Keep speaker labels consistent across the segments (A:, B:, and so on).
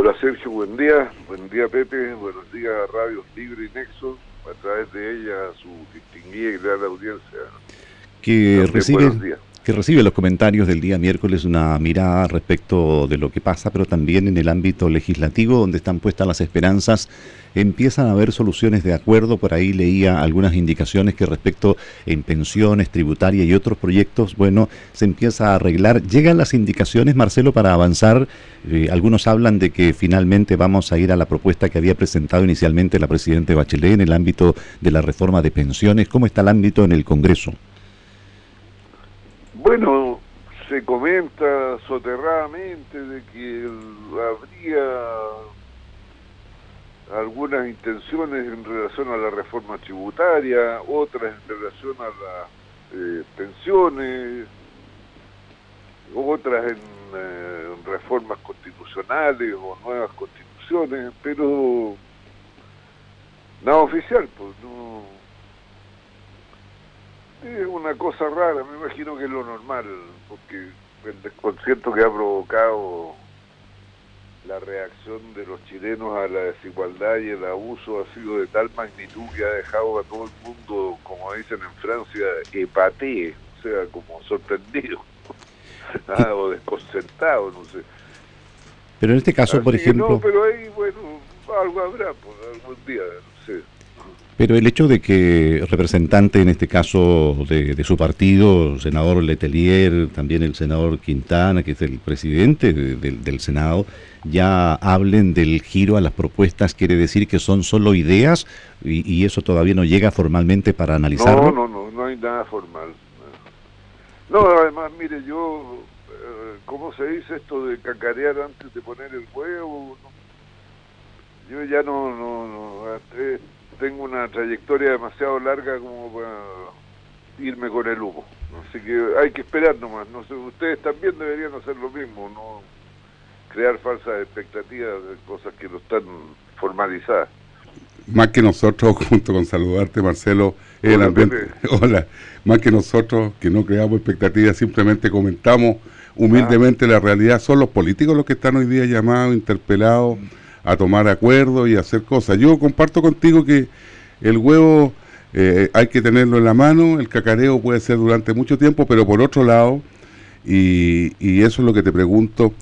A: Hola Sergio, buen día. Buen día Pepe, buenos días Radio Libre y Nexo, a través de ella su distinguida y gran audiencia.
B: Que recibe, que recibe los comentarios del día miércoles una mirada respecto de lo que pasa, pero también en el ámbito legislativo, donde están puestas las esperanzas, empiezan a haber soluciones de acuerdo. Por ahí leía algunas indicaciones que respecto en pensiones, tributaria y otros proyectos, bueno, se empieza a arreglar. Llegan las indicaciones, Marcelo, para avanzar. Eh, algunos hablan de que finalmente vamos a ir a la propuesta que había presentado inicialmente la Presidenta Bachelet en el ámbito de la reforma de pensiones. ¿Cómo está el ámbito en el Congreso?
A: Bueno, se comenta soterradamente de que habría algunas intenciones en relación a la reforma tributaria, otras en relación a las eh, pensiones, otras en, eh, reformas constitucionales o nuevas constituciones, pero nada oficial, pues no es una cosa rara, me imagino que es lo normal, porque el desconcierto que ha provocado la reacción de los chilenos a la desigualdad y el abuso ha sido de tal magnitud que ha dejado a todo el mundo, como dicen en Francia, epaté, o sea, como sorprendido, o desconcertado, no sé.
B: Pero en este caso, por ejemplo...
A: No, pero ahí, bueno, algo habrá, pues, algún día, no sé.
B: Pero el hecho de que representante, en este caso de, su partido, senador Letelier, también el senador Quintana, que es el presidente del Senado, ya hablen del giro a las propuestas, quiere decir que son solo ideas y, eso todavía no llega formalmente para analizarlo.
A: No, no, no, no hay nada formal. No, además, mire, yo, eh, ¿cómo se dice esto de cacarear antes de poner el huevo? Yo ya no, no, no, tengo una trayectoria demasiado larga como para irme con el humo. Así que hay que esperar nomás. No sé, ustedes también deberían hacer lo mismo, no crear falsas expectativas de cosas que no están formalizadas.
C: Más que nosotros, junto con saludarte, Marcelo, el ambiente. Hola, más que nosotros que no creamos expectativas, simplemente comentamos humildemente la realidad. Son los políticos los que están hoy día llamados, interpelados a tomar acuerdos y hacer cosas. Yo comparto contigo que el huevo eh, hay que tenerlo en la mano, el cacareo puede ser durante mucho tiempo, pero por otro lado, y, y eso es lo que te pregunto,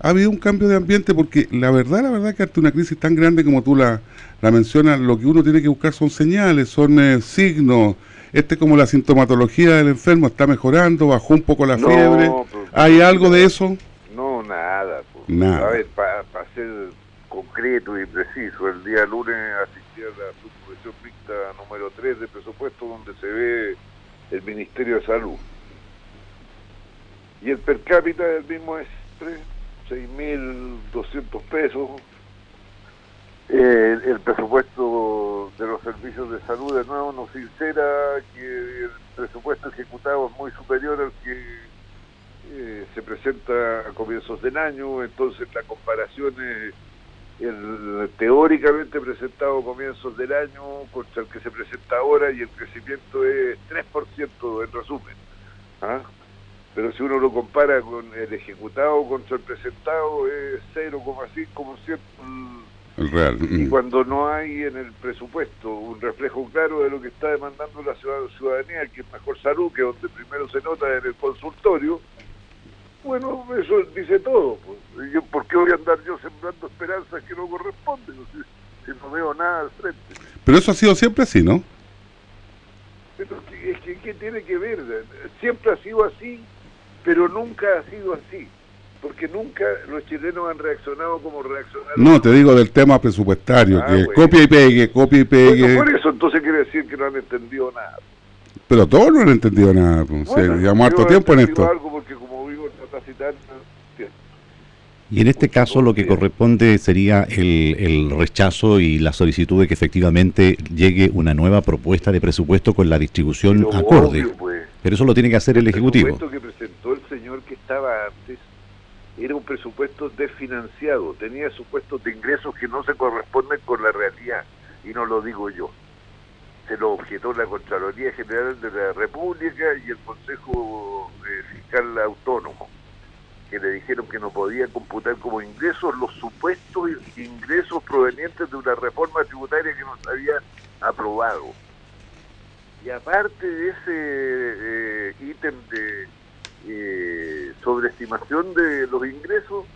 C: ha habido un cambio de ambiente porque la verdad, la verdad que ante una crisis tan grande como tú la, la mencionas, lo que uno tiene que buscar son señales, son eh, signos. Este es como la sintomatología del enfermo, está mejorando, bajó un poco la fiebre. Pues, ¿Hay algo de eso?
A: No, nada.
C: Pues. nada.
A: A ver, para ser concreto y preciso. El día lunes asistí a la subcomisión mixta número 3 de presupuesto donde se ve el Ministerio de Salud. Y el per cápita del mismo es 6.200 pesos. el presupuesto de los servicios de salud, de nuevo, nos sincera que el presupuesto ejecutado es muy superior al que eh, se presenta a comienzos del año, entonces la comparación es el teóricamente presentado a comienzos del año contra el que se presenta ahora y el crecimiento es 3% en resumen. ¿ah? Pero si uno lo compara con el ejecutado contra el presentado es 0,5%
C: el, real.
A: Y mm. cuando no hay en el presupuesto un reflejo claro de lo que está demandando la ciudadanía, que es mejor salud, que donde primero se nota en el consultorio, bueno, eso dice todo. Pues. Yo, ¿Por qué voy a andar yo sembrando esperanzas que no corresponden? Si, no veo nada al frente.
C: Pero eso ha sido siempre así, ¿no?
A: Pero es que, ¿qué tiene que ver? Siempre ha sido así, pero nunca ha sido así. Porque nunca los chilenos han reaccionado como reaccionaron.
C: No, te digo del tema presupuestario, ah, que copia y pegue, copia y pegue.
A: por eso entonces quiere decir que no han entendido nada.
C: Pero todos no han entendido nada. Pues. Bueno, llevamos harto tiempo en esto.
A: Algo porque
B: y en este caso lo que corresponde sería el, rechazo y la solicitud de que efectivamente llegue una nueva propuesta de presupuesto con la distribución acorde. Pues. Pero eso lo tiene que hacer el, Ejecutivo.
A: El presupuesto que presentó el señor que estaba antes era un presupuesto desfinanciado, tenía supuestos de ingresos que no se corresponden con la realidad, y no lo digo yo. Se lo objetó la Contraloría General de la República y el Consejo eh, Fiscal Autónomo que le dijeron que no podía computar como ingresos los supuestos ingresos provenientes de una reforma tributaria que nos había aprobado. Y aparte de ese eh, ítem de eh, sobreestimación de los ingresos,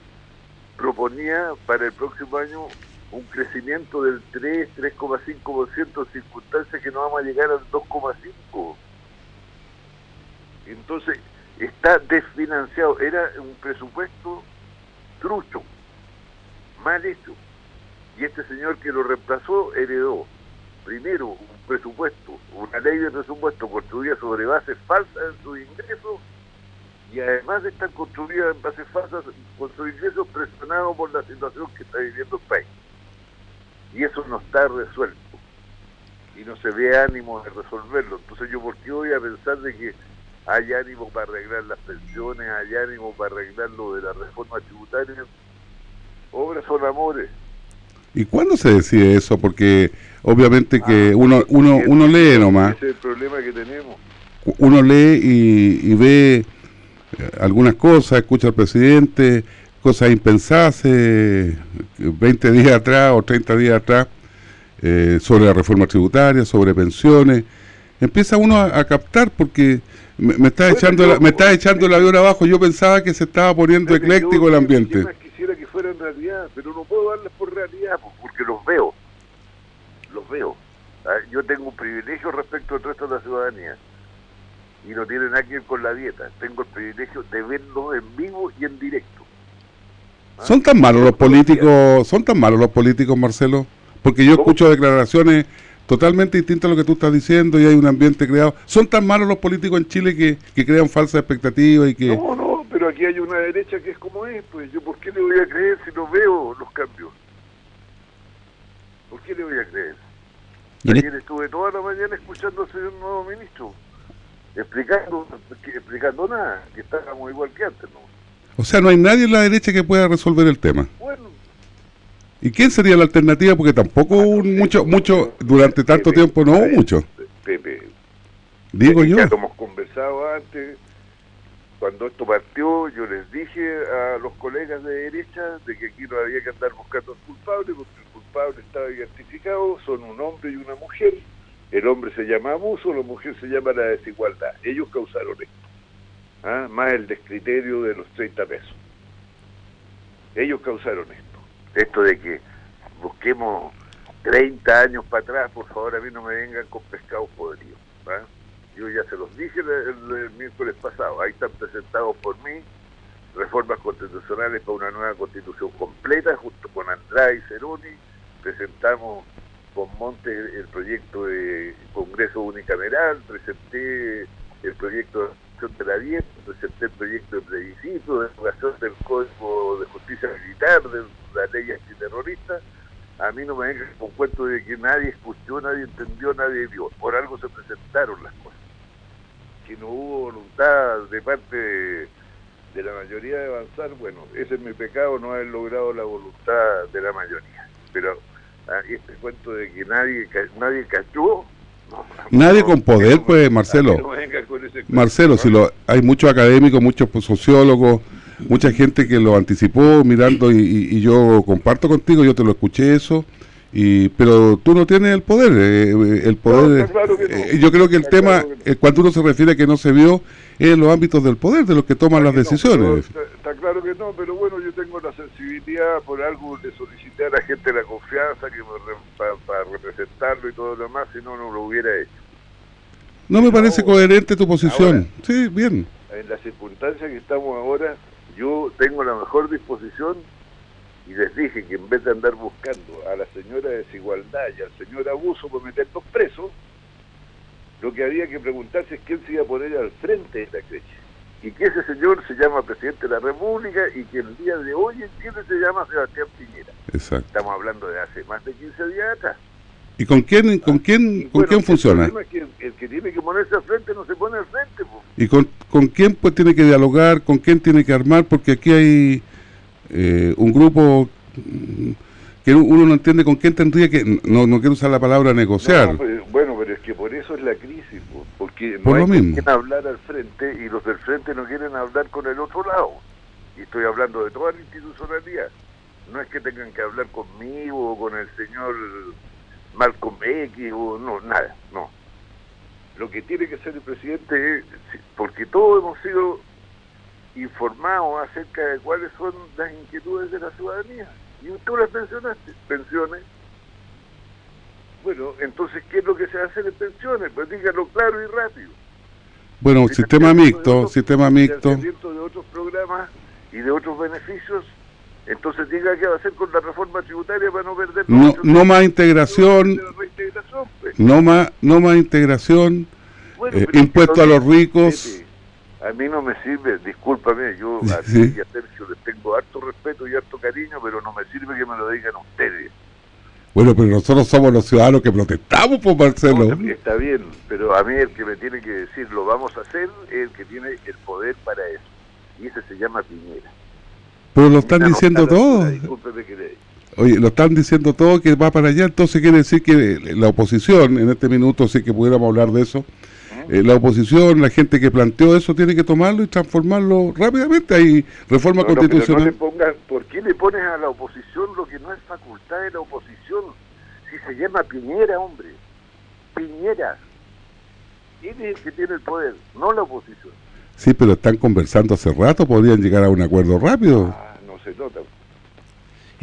A: proponía para el próximo año un crecimiento del 3, 3,5% en circunstancias que no vamos a llegar al 2,5%. Entonces, está desfinanciado. Era un presupuesto trucho, mal hecho. Y este señor que lo reemplazó heredó, primero, un presupuesto, una ley de presupuesto construida sobre bases falsas en sus ingresos y además de estar construida en bases falsas con sus ingresos presionados por la situación que está viviendo el país. Y eso no está resuelto. Y no se ve ánimo de resolverlo. Entonces yo, ¿por qué voy a pensar de que hay ánimo para arreglar las pensiones, hay ánimo para arreglar lo de la reforma tributaria. Obras son amores.
C: ¿Y cuándo se decide eso? Porque obviamente que ah, uno uno uno lee nomás.
A: Ese es el problema que tenemos.
C: Uno lee y, ve eh, algunas cosas, escucha al presidente, cosas impensadas 20 eh, días atrás o 30 días atrás eh, sobre la reforma tributaria, sobre pensiones. Empieza uno a captar porque me, está echando la, me está echando la avión abajo. Yo pensaba que se estaba poniendo ecléctico el ambiente.
A: Quisiera que fuera en realidad, pero no puedo darles por realidad porque los veo. Los veo. Ah, yo tengo un privilegio respecto al resto de la ciudadanía y no tiene nada que ver con la dieta. Tengo el privilegio de verlos en vivo y en directo.
C: ¿Ah? ¿Son tan malos los políticos, son tan malos los políticos, Marcelo? Porque yo escucho declaraciones totalmente distinto a lo que tú estás diciendo y hay un ambiente creado. ¿Son tan malos los políticos en Chile que, crean falsas expectativas y que...?
A: No, no, pero aquí hay una derecha que es como es, pues yo ¿por qué le voy a creer si no veo los cambios? ¿Por qué le voy a creer? Ayer estuve toda la mañana escuchando al señor nuevo ministro, explicando, explicando nada, que estábamos igual que antes, ¿no?
C: O sea, no hay nadie en la derecha que pueda resolver el tema.
A: Bueno,
C: ¿Y quién sería la alternativa? Porque tampoco hubo mucho, mucho, durante tanto tiempo no hubo mucho.
A: Pepe,
C: digo yo.
A: Ya hemos conversado antes, cuando esto partió, yo les dije a los colegas de derecha de que aquí no había que andar buscando al culpable, porque el culpable estaba identificado, son un hombre y una mujer. El hombre se llama abuso, la mujer se llama la desigualdad. Ellos causaron esto. ¿ah? Más el descriterio de los 30 pesos. Ellos causaron esto esto de que busquemos 30 años para atrás, por favor, a mí no me vengan con pescados podridos. Yo ya se los dije el, miércoles pasado, ahí están presentados por mí reformas constitucionales para una nueva constitución completa, junto con Andrade y Ceroni, presentamos con Monte el proyecto de Congreso Unicameral, presenté el proyecto de la dieta, presenté el proyecto de plebiscito, de educación del Código de Justicia Militar, de la ley antiterrorista, a mí no me vengan con cuento de que nadie escuchó, nadie entendió, nadie vio. Por algo se presentaron las cosas. Que no hubo voluntad de parte de, la mayoría de avanzar, bueno, ese es mi pecado, no haber logrado la voluntad de la mayoría. Pero ah, este cuento de que nadie nadie cachó,
C: Nadie con poder, pues, Marcelo. Marcelo, si lo, hay muchos académicos, muchos sociólogos, mucha gente que lo anticipó mirando y, yo comparto contigo, yo te lo escuché eso, y pero tú no tienes el poder, eh, eh, el poder, eh, yo creo que el tema, cuando uno se refiere a que no se vio, es en los ámbitos del poder, de los que toman las decisiones.
A: está, claro que no, pero bueno, yo tengo la sensibilidad, por algo de a la gente la confianza que para, representarlo y todo lo demás, si no, no lo hubiera hecho.
C: No me parece coherente tu posición. sí, bien.
A: En las circunstancias que estamos ahora, yo tengo la mejor disposición y les dije que en vez de andar buscando a la señora desigualdad y al señor abuso por meterlos presos, lo que había que preguntarse es quién se iba a poner al frente de la creche. Y que ese señor se llama presidente de la República y que el día de hoy en Chile se llama Sebastián Piñera.
C: Exacto.
A: Estamos hablando de hace más de 15 días atrás.
C: ¿Y con quién, con quién, con quién funciona?
A: El, que el que tiene que ponerse al frente no se pone al frente.
C: ¿Y con, con quién pues tiene que dialogar? ¿Con quién tiene que armar? Porque aquí hay eh, un grupo mm, que uno no entiende con quién tendría que, no, no quiero usar la palabra negociar.
A: bueno, pero es que por eso es la crisis, porque no hay quien hablar al frente y los del frente no quieren hablar con el otro lado. y estoy hablando de toda la institucionalidad, no es que tengan que hablar conmigo o con el señor Malcolm X o no, nada, no. Lo que tiene que ser el presidente es, porque todos hemos sido informados acerca de cuáles son las inquietudes de la ciudadanía. Y tú las mencionaste, pensiones. Bueno, entonces, ¿qué es lo que se va a hacer en pensiones? Pues dígalo claro y rápido.
C: Bueno, sistema mixto, sistema mixto.
A: de otros programas y de otros beneficios entonces diga qué va a hacer con la reforma tributaria para no perder
C: no, no más integración pues. no más no más integración eh, impuesto a los ricos
A: a mí no me sirve discúlpame yo a ti y a Sergio les tengo harto respeto y harto cariño pero no me sirve que me lo digan ustedes
C: bueno pero nosotros somos los ciudadanos que protestamos por Marcelo.
A: Está bien pero a mí el que me tiene que decir lo vamos a hacer es el que tiene el poder para eso. Y ese se llama Piñera.
C: Pero lo están diciendo todo. Oye, lo están diciendo todo que va para allá, entonces quiere decir que la oposición, en este minuto sí que pudiéramos hablar de eso, ¿Eh? La oposición, la gente que planteó eso, tiene que tomarlo y transformarlo rápidamente. Hay reforma constitucional.
A: ¿Por qué le pones a la oposición lo que no es facultad de la oposición? Si se llama Piñera, hombre. Piñera. ¿Quién es el que tiene el poder? No la oposición.
C: Sí, pero están conversando hace rato, podrían llegar a un acuerdo rápido.
A: Ah, no se nota.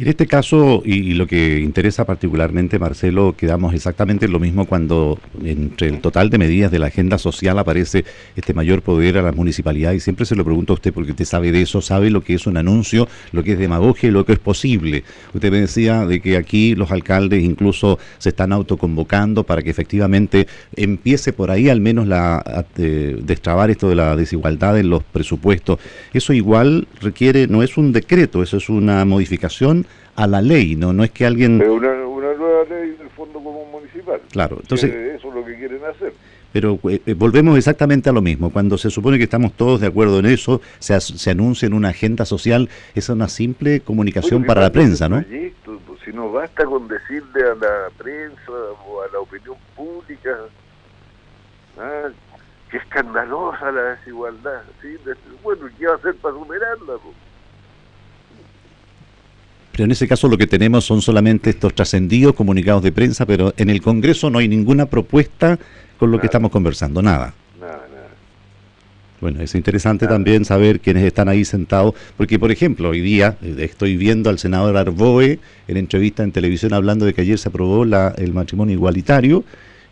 B: En este caso, y, lo que interesa particularmente, Marcelo, quedamos exactamente lo mismo cuando entre el total de medidas de la agenda social aparece este mayor poder a la municipalidad, y siempre se lo pregunto a usted porque usted sabe de eso, sabe lo que es un anuncio, lo que es demagogia y lo que es posible. Usted me decía de que aquí los alcaldes incluso se están autoconvocando para que efectivamente empiece por ahí al menos la a, destrabar esto de la desigualdad en los presupuestos. Eso igual requiere, no es un decreto, eso es una modificación a la ley, no no es que alguien...
A: una, nueva ley del Fondo Común Municipal.
B: Claro, entonces...
A: eso es lo que quieren hacer.
B: Pero eh, eh, volvemos exactamente a lo mismo. Cuando se supone que estamos todos de acuerdo en eso, se, se anuncia en una agenda social, es una simple comunicación para la prensa, ¿no?
A: Pues, si no basta con decirle a la prensa o a la opinión pública ¿ah? que escandalosa la desigualdad. ¿sí? Bueno, ¿qué va a hacer para superarla? Pues?
B: Pero en ese caso lo que tenemos son solamente estos trascendidos comunicados de prensa, pero en el Congreso no hay ninguna propuesta con lo que estamos conversando, nada.
A: Nada, nada.
B: Bueno, es interesante también saber quiénes están ahí sentados, porque por ejemplo, hoy día eh, estoy viendo al senador Arboe en entrevista en televisión hablando de que ayer se aprobó la, el matrimonio igualitario,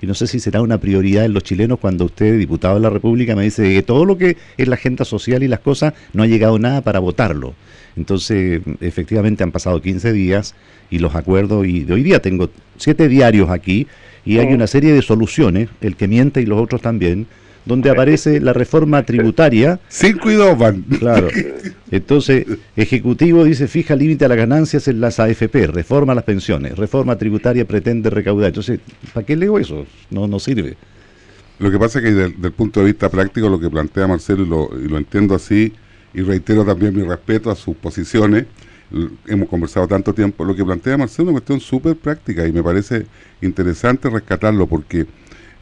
B: y no sé si será una prioridad en los chilenos cuando usted, diputado de la República, me dice que todo lo que es la agenda social y las cosas no ha llegado nada para votarlo. Entonces, efectivamente han pasado 15 días y los acuerdos, y de hoy día tengo siete diarios aquí y hay una serie de soluciones, el que miente y los otros también, donde aparece la reforma tributaria.
C: Cinco y dos van.
B: Claro. Entonces, Ejecutivo dice fija límite a las ganancias en las AFP, reforma las pensiones, reforma tributaria pretende recaudar. Entonces, ¿para qué leo eso? No, no sirve.
C: Lo que pasa es que desde, el punto de vista práctico, lo que plantea Marcelo, y lo, y lo entiendo así, y reitero también mi respeto a sus posiciones, hemos conversado tanto tiempo, lo que plantea Marcelo es una cuestión súper práctica y me parece interesante rescatarlo porque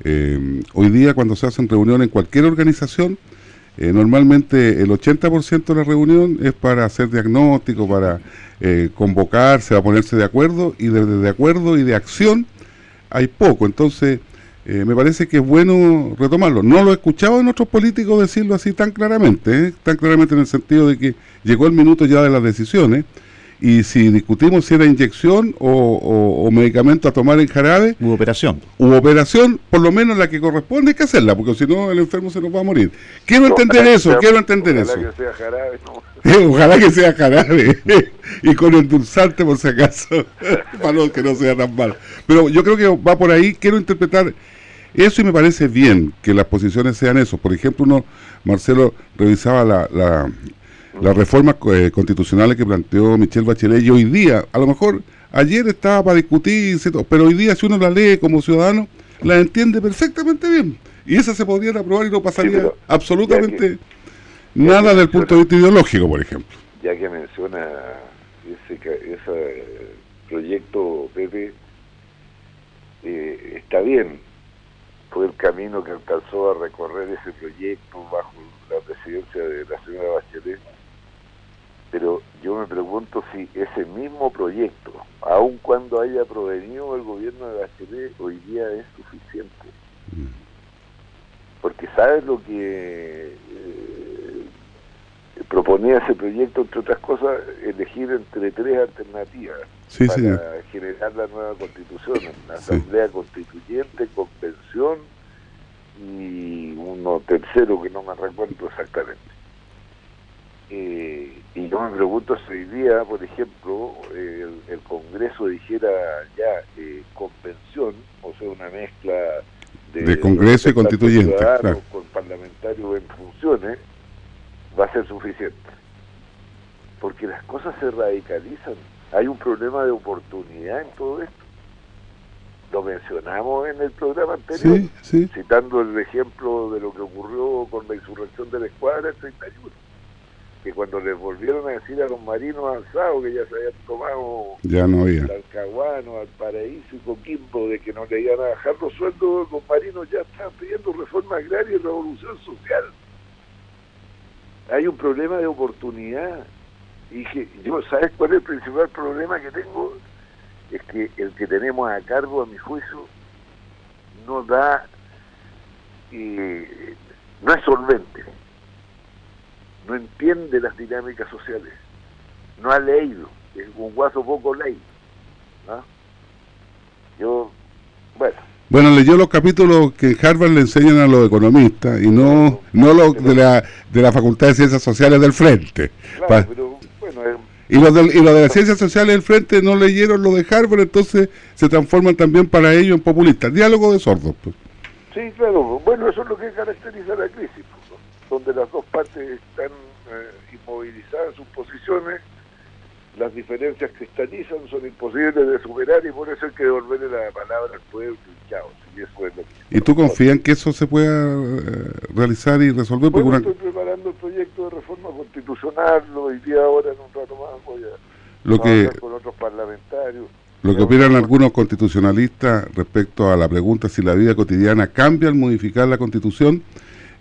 C: eh, hoy día cuando se hacen reuniones en cualquier organización, eh, normalmente el 80% de la reunión es para hacer diagnóstico, para eh, convocarse, a ponerse de acuerdo y desde de, acuerdo y de acción hay poco, entonces eh, me parece que es bueno retomarlo. No lo he escuchado en otros políticos decirlo así tan claramente, ¿eh? tan claramente en el sentido de que llegó el minuto ya de las decisiones y si discutimos si era inyección o, medicamento a tomar en jarabe
B: u operación.
C: u operación por lo menos la que corresponde hay que hacerla porque si no el enfermo se nos va a morir. Quiero entender eso quiero entender
A: eso.
C: que
A: sea jarabe,
C: ojalá que sea jarabe y con endulzante por si acaso para que no sea tan mal. Pero yo creo que va por ahí quiero interpretar eso y me parece bien que las posiciones sean eso. Por ejemplo, uno, Marcelo, revisaba la, la, las reformas eh, constitucionales que planteó Michelle Bachelet y hoy día, a lo mejor ayer estaba para discutir, pero hoy día si uno la lee como ciudadano, la entiende perfectamente bien. Y esa se podría aprobar y no pasaría absolutamente nada desde el punto de vista ideológico, por ejemplo.
A: Ya que menciona ese, ese proyecto, Pepe, eh, está bien, fue el camino que alcanzó a recorrer ese proyecto bajo la presidencia de la señora Bachelet. Pero yo me pregunto si ese mismo proyecto, aun cuando haya provenido el gobierno de Bachelet, hoy día es suficiente. Porque sabes lo que eh, proponía ese proyecto, entre otras cosas, elegir entre tres alternativas para generar la nueva constitución, una asamblea constituyente, convención y uno tercero que no me recuerdo exactamente. Eh, y yo me pregunto si hoy día, por ejemplo, el, Congreso dijera ya eh, convención, o sea, una mezcla
C: de, Congreso y constituyente,
A: con parlamentarios en funciones, va a ser suficiente. Porque las cosas se radicalizan. Hay un problema de oportunidad en todo esto. Lo mencionamos en el programa anterior, citando el ejemplo de lo que ocurrió con la insurrección de la escuadra del 31 que cuando les volvieron a decir a los marinos avanzados que ya se habían tomado
C: ya no había.
A: al Caguano, al Paraíso y Coquimbo, de que no le iban a bajar los sueldos, los marinos ya estaban pidiendo reforma agraria y revolución social. Hay un problema de oportunidad. Y que yo, ¿sabes cuál es el principal problema que tengo? Es que el que tenemos a cargo, a mi juicio, no da, eh, no es solvente no entiende las dinámicas sociales, no ha leído, es un guaso poco ley. Yo, bueno.
C: Bueno, leyó los capítulos que en Harvard le enseñan a los economistas y no no los de la, de la Facultad de Ciencias Sociales del Frente. y los, de, y los de las Ciencias Sociales del Frente no leyeron lo de Harvard, entonces se transforman también para ellos en populistas. Diálogo de sordos. Pues.
A: Sí, claro. Bueno, eso es lo que caracteriza la crisis donde las dos partes están eh, inmovilizadas en sus posiciones, las diferencias cristalizan, son imposibles de superar y por eso hay que devolverle la palabra al pueblo y chao.
C: Y, tú confías en que eso se pueda eh, realizar y resolver?
A: Bueno, estoy preparando el proyecto de reforma constitucional, lo día ahora en un rato más voy a,
C: lo que,
A: con otros parlamentarios.
C: Lo que opinan algunos constitucionalistas respecto a la pregunta si la vida cotidiana cambia al modificar la constitución,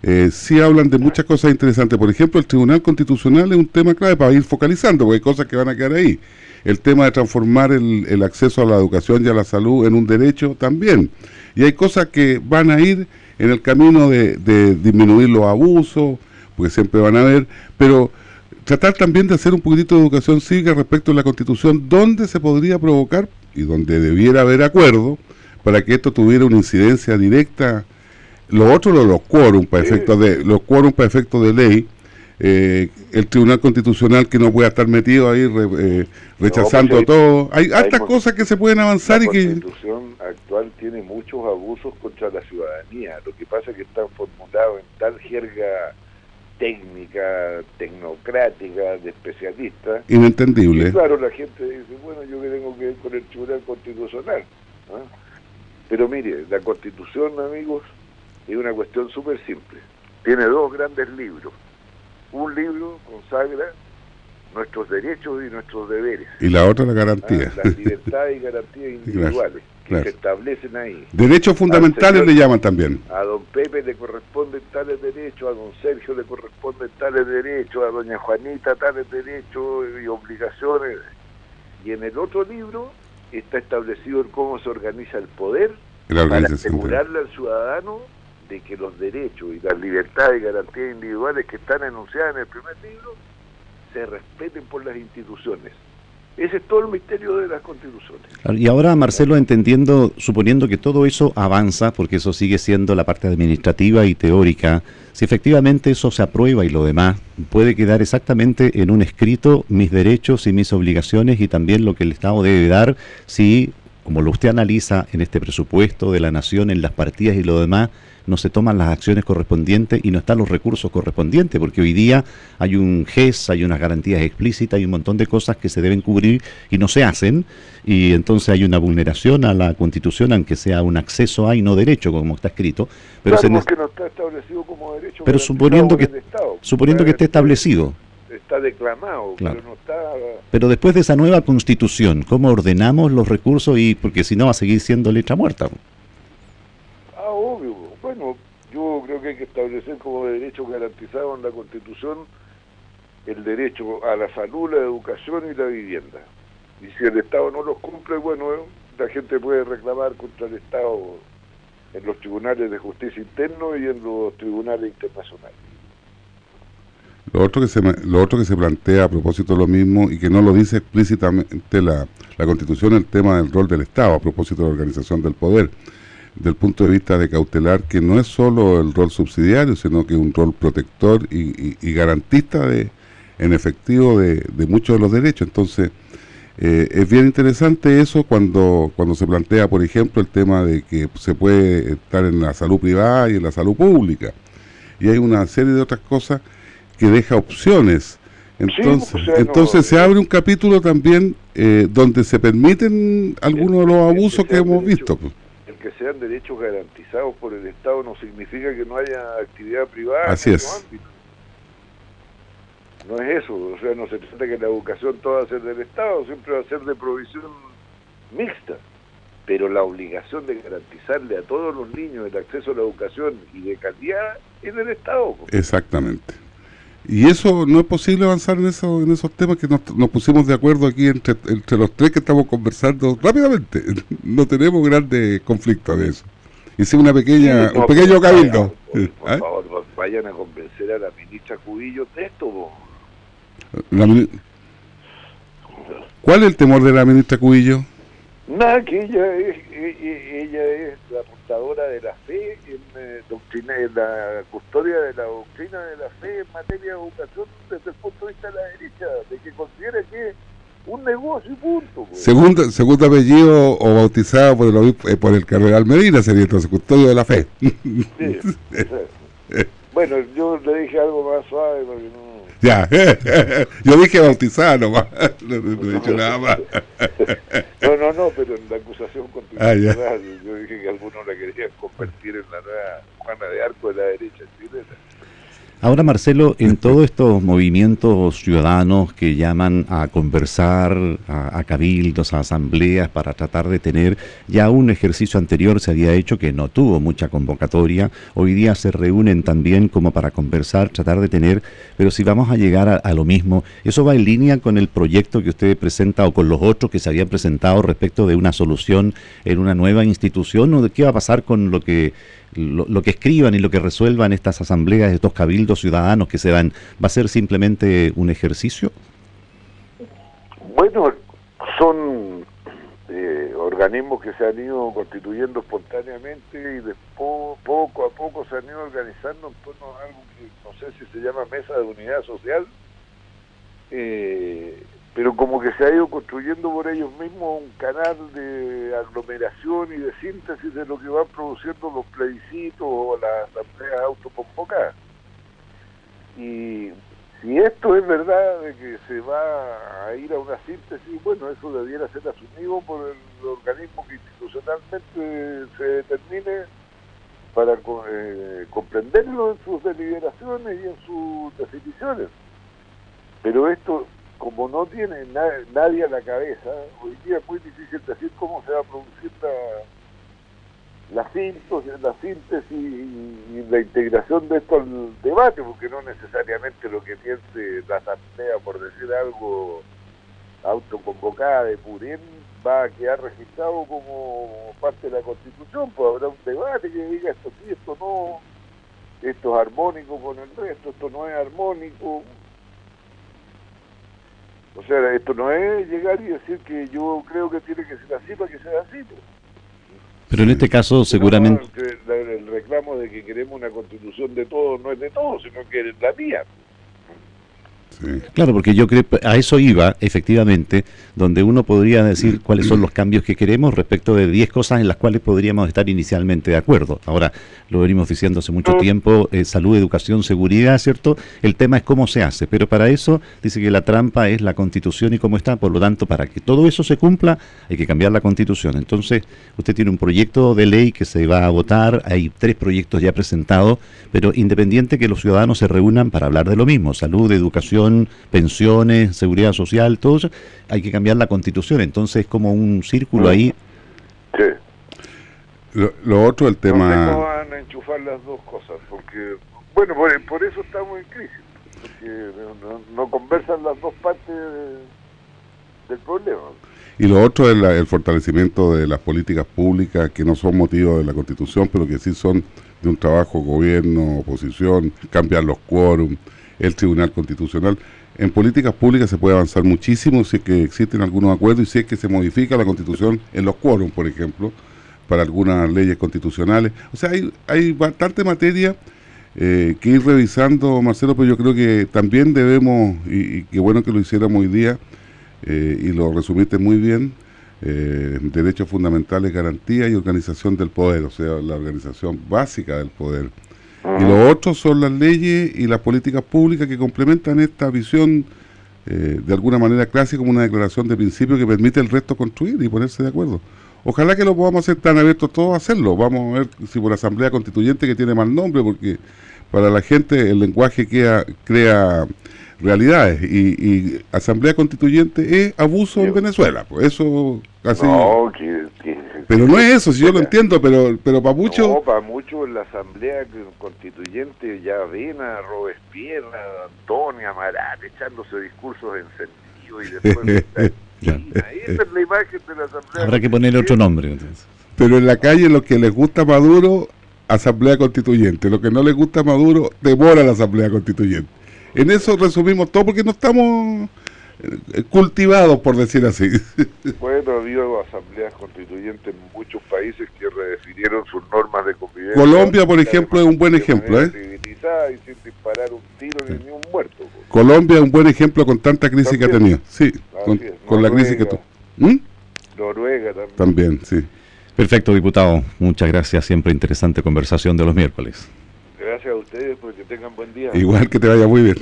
C: eh, sí hablan de muchas cosas interesantes. Por ejemplo, el Tribunal Constitucional es un tema clave para ir focalizando, porque hay cosas que van a quedar ahí. El tema de transformar el, acceso a la educación y a la salud en un derecho también. Y hay cosas que van a ir en el camino de, disminuir los abusos, porque siempre van a haber, pero tratar también de hacer un poquitito de educación cívica respecto a la Constitución, donde se podría provocar y donde debiera haber acuerdo para que esto tuviera una incidencia directa lo otro, los quórum para efectos de los quórum para efectos de ley, eh, el Tribunal Constitucional que no pueda estar metido ahí eh, rechazando pues, todo. Hay hartas cosas que se pueden avanzar y que...
A: La Constitución actual tiene muchos abusos contra la ciudadanía. Lo que pasa es que están formulados en tal jerga técnica, tecnocrática, de especialistas.
C: Inentendible.
A: Y claro, la gente dice, bueno, yo que tengo que ver con el Tribunal Constitucional. Pero mire, la Constitución, amigos, es una cuestión súper simple. Tiene dos grandes libros. Un libro consagra nuestros derechos y nuestros deberes.
C: Y la otra la garantía.
A: Ah, las libertades y garantías individuales que se establecen ahí.
C: Derechos fundamentales le llaman también.
A: A don Pepe le corresponden tales derechos, a don Sergio le corresponden tales derechos, a doña Juanita tales derechos y obligaciones. Y en el otro libro está establecido cómo se organiza el poder para asegurarle al ciudadano de que los derechos y las libertades y garantías individuales que están enunciadas en el primer libro se respeten por las instituciones. Ese es todo el misterio de las constituciones.
B: Y ahora, Marcelo, entendiendo, suponiendo que todo eso avanza, porque eso sigue siendo la parte administrativa y teórica, si efectivamente eso se aprueba y lo demás, puede quedar exactamente en un escrito mis derechos y mis obligaciones y también lo que el Estado debe dar si, como lo usted analiza en este presupuesto de la Nación, en las partidas y lo demás, no se toman las acciones correspondientes y no están los recursos correspondientes, porque hoy día hay un GES, hay unas garantías explícitas, hay un montón de cosas que se deben cubrir y no se hacen, y entonces hay una vulneración a la Constitución, aunque sea un acceso a y no derecho, como está escrito.
A: Pero no está establecido como derecho.
B: Pero suponiendo que, suponiendo que esté establecido
A: está declamado, pero no está...
B: Pero después de esa nueva constitución, ¿cómo ordenamos los recursos? y Porque si no va a seguir siendo letra muerta.
A: Ah, obvio. Bueno, yo creo que hay que establecer como derecho garantizado en la Constitución el derecho a la salud, la educación y la vivienda. Y si el Estado no los cumple, bueno, la gente puede reclamar contra el Estado en los tribunales de justicia interno y en los tribunales internacionales.
C: Lo otro, que se, lo otro que se plantea a propósito de lo mismo y que no lo dice explícitamente la, la Constitución, el tema del rol del Estado a propósito de la organización del poder, del punto de vista de cautelar, que no es solo el rol subsidiario, sino que un rol protector y, y, garantista de en efectivo de, de, muchos de los derechos. Entonces, eh, es bien interesante eso cuando, cuando se plantea, por ejemplo, el tema de que se puede estar en la salud privada y en la salud pública. Y hay una serie de otras cosas que deja opciones. Entonces, entonces se abre un capítulo también eh, donde se permiten algunos de los abusos que, hemos visto. Pues.
A: El que sean derechos garantizados por el Estado no significa que no haya actividad privada
C: Así es.
A: No es eso, o sea, no se trata que la educación toda va a ser del Estado, siempre va a ser de provisión mixta pero la obligación de garantizarle a todos los niños el acceso a la educación y de calidad es del Estado.
C: Exactamente. Y eso no es posible avanzar en, eso, en esos temas que nos, pusimos de acuerdo aquí entre, entre los tres que estamos conversando rápidamente. No tenemos grandes conflictos de eso. Hicimos una pequeña, un pequeño cabildo.
A: Por, ¿Ah? favor, vayan a convencer a la ministra Cubillo de esto.
C: ¿Cuál es el temor de la ministra Cubillo?
A: Nada, que ella es, ella es la de la fe en, eh, doctrina, en la custodia de la doctrina de la fe en materia de educación desde el punto de vista de la derecha, de que considera que es un negocio y punto.
C: Pues. Segundo, segundo apellido o bautizado por el, eh, por el cardenal Medina sería entonces custodio de la fe.
A: bueno, yo le dije algo más suave porque no
C: ya, yo dije bautizada nomás, no, he dicho nada más.
A: No, no, no, pero en la acusación constitucional ah, yo dije que algunos la querían convertir en la nueva Juana de Arco de la derecha.
B: Ahora, Marcelo, en todos estos movimientos ciudadanos que llaman a conversar, a, cabildos, a asambleas para tratar de tener, ya un ejercicio anterior se había hecho que no tuvo mucha convocatoria, hoy día se reúnen también como para conversar, tratar de tener, pero si vamos a llegar a, a lo mismo, ¿eso va en línea con el proyecto que usted presenta o con los otros que se habían presentado respecto de una solución en una nueva institución o de qué va a pasar con lo que lo, que escriban y lo que resuelvan estas asambleas, estos cabildos ciudadanos que se dan, ¿va a ser simplemente un ejercicio?
A: Bueno, son eh, organismos que se han ido constituyendo espontáneamente y después poco a poco se han ido organizando en torno a algo que no sé si se llama mesa de unidad social. Eh, pero como que se ha ido construyendo por ellos mismos un canal de aglomeración y de síntesis de lo que van produciendo los plebiscitos o las asambleas autoconvocadas. Y si esto es verdad de que se va a ir a una síntesis, bueno, eso debiera ser asumido por el organismo que institucionalmente se determine para eh, comprenderlo en sus deliberaciones y en sus definiciones. Pero esto como no tiene nadie a la cabeza, hoy día es muy difícil decir cómo se va a producir la, la, síntesis, y, la integración de esto al debate, porque no necesariamente lo que piense la asamblea, por decir algo, autoconvocada de Purén, va a quedar registrado como parte de la Constitución, pues habrá un debate que diga esto sí, esto no, esto es armónico con el resto, esto no es armónico, o sea, esto no es llegar y decir que yo creo que tiene que ser así para que sea así.
B: Pero en este caso seguramente...
A: el reclamo de que queremos una constitución de todos no es de todos, sino que es la mía.
B: Claro, porque yo creo a eso iba, efectivamente, donde uno podría decir cuáles son los cambios que queremos respecto de 10 cosas en las cuales podríamos estar inicialmente de acuerdo. Ahora, lo venimos diciendo hace mucho tiempo, eh, salud, educación, seguridad, ¿cierto? El tema es cómo se hace, pero para eso dice que la trampa es la constitución y cómo está, por lo tanto, para que todo eso se cumpla hay que cambiar la constitución. Entonces, usted tiene un proyecto de ley que se va a votar, hay tres proyectos ya presentados, pero independiente que los ciudadanos se reúnan para hablar de lo mismo, salud, educación, pensiones, seguridad social, todo eso, hay que cambiar la constitución, entonces es como un círculo ahí.
A: Sí.
C: Lo, otro, el tema...
A: No van a enchufar las dos cosas, porque, bueno, por, eso estamos en crisis. porque no, conversan las dos partes del problema.
C: Y lo otro es el fortalecimiento de las políticas públicas que no son motivos de la Constitución, pero que sí son de un trabajo gobierno, oposición, cambiar los quórum, el Tribunal Constitucional. En políticas públicas se puede avanzar muchísimo si es que existen algunos acuerdos y si es que se modifica la Constitución en los quórum, por ejemplo, para algunas leyes constitucionales. O sea, hay, hay bastante materia eh, que ir revisando, Marcelo, pero yo creo que también debemos, y, qué bueno que lo hiciéramos hoy día, eh, y lo resumiste muy bien, eh, derechos fundamentales, garantía y organización del poder, o sea, la organización básica del poder. Y lo otro son las leyes y las políticas públicas que complementan esta visión eh, de alguna manera clásica como una declaración de principio que permite el resto construir y ponerse de acuerdo. Ojalá que lo podamos hacer tan abiertos todos a hacerlo. Vamos a ver si por Asamblea Constituyente que tiene mal nombre, porque para la gente el lenguaje crea realidades y, Asamblea Constituyente es abuso en Venezuela. Pues eso casi...
A: No,
C: pero no es eso, si yo lo entiendo, pero pero para muchos...
A: No, para muchos la Asamblea Constituyente ya ven a Robespierre, a Antonio, Amaral, echándose discursos en sentido y después... Esa es la imagen de la Asamblea
B: Habrá que poner otro nombre. Entonces.
C: Pero en la calle lo que les gusta a Maduro, Asamblea Constituyente. Lo que no les gusta a Maduro, demora la Asamblea Constituyente. En eso resumimos todo porque no estamos eh, cultivados, por decir así.
A: Bueno, ha habido asambleas constituyentes en muchos países que redefinieron sus normas de convivencia.
C: Colombia, por ejemplo, es un buen ejemplo. ¿eh?
A: Y sin disparar un tiro ni un muerto. Pues.
C: Colombia es un buen ejemplo con tanta crisis que ha tenido. Sí, con, la crisis que tuvo. ¿Mm?
A: Noruega también.
C: También, sí.
B: Perfecto, diputado. Muchas gracias. Siempre interesante conversación de los miércoles.
A: Gracias a ustedes, porque tengan buen día.
C: Igual que te vaya muy bien.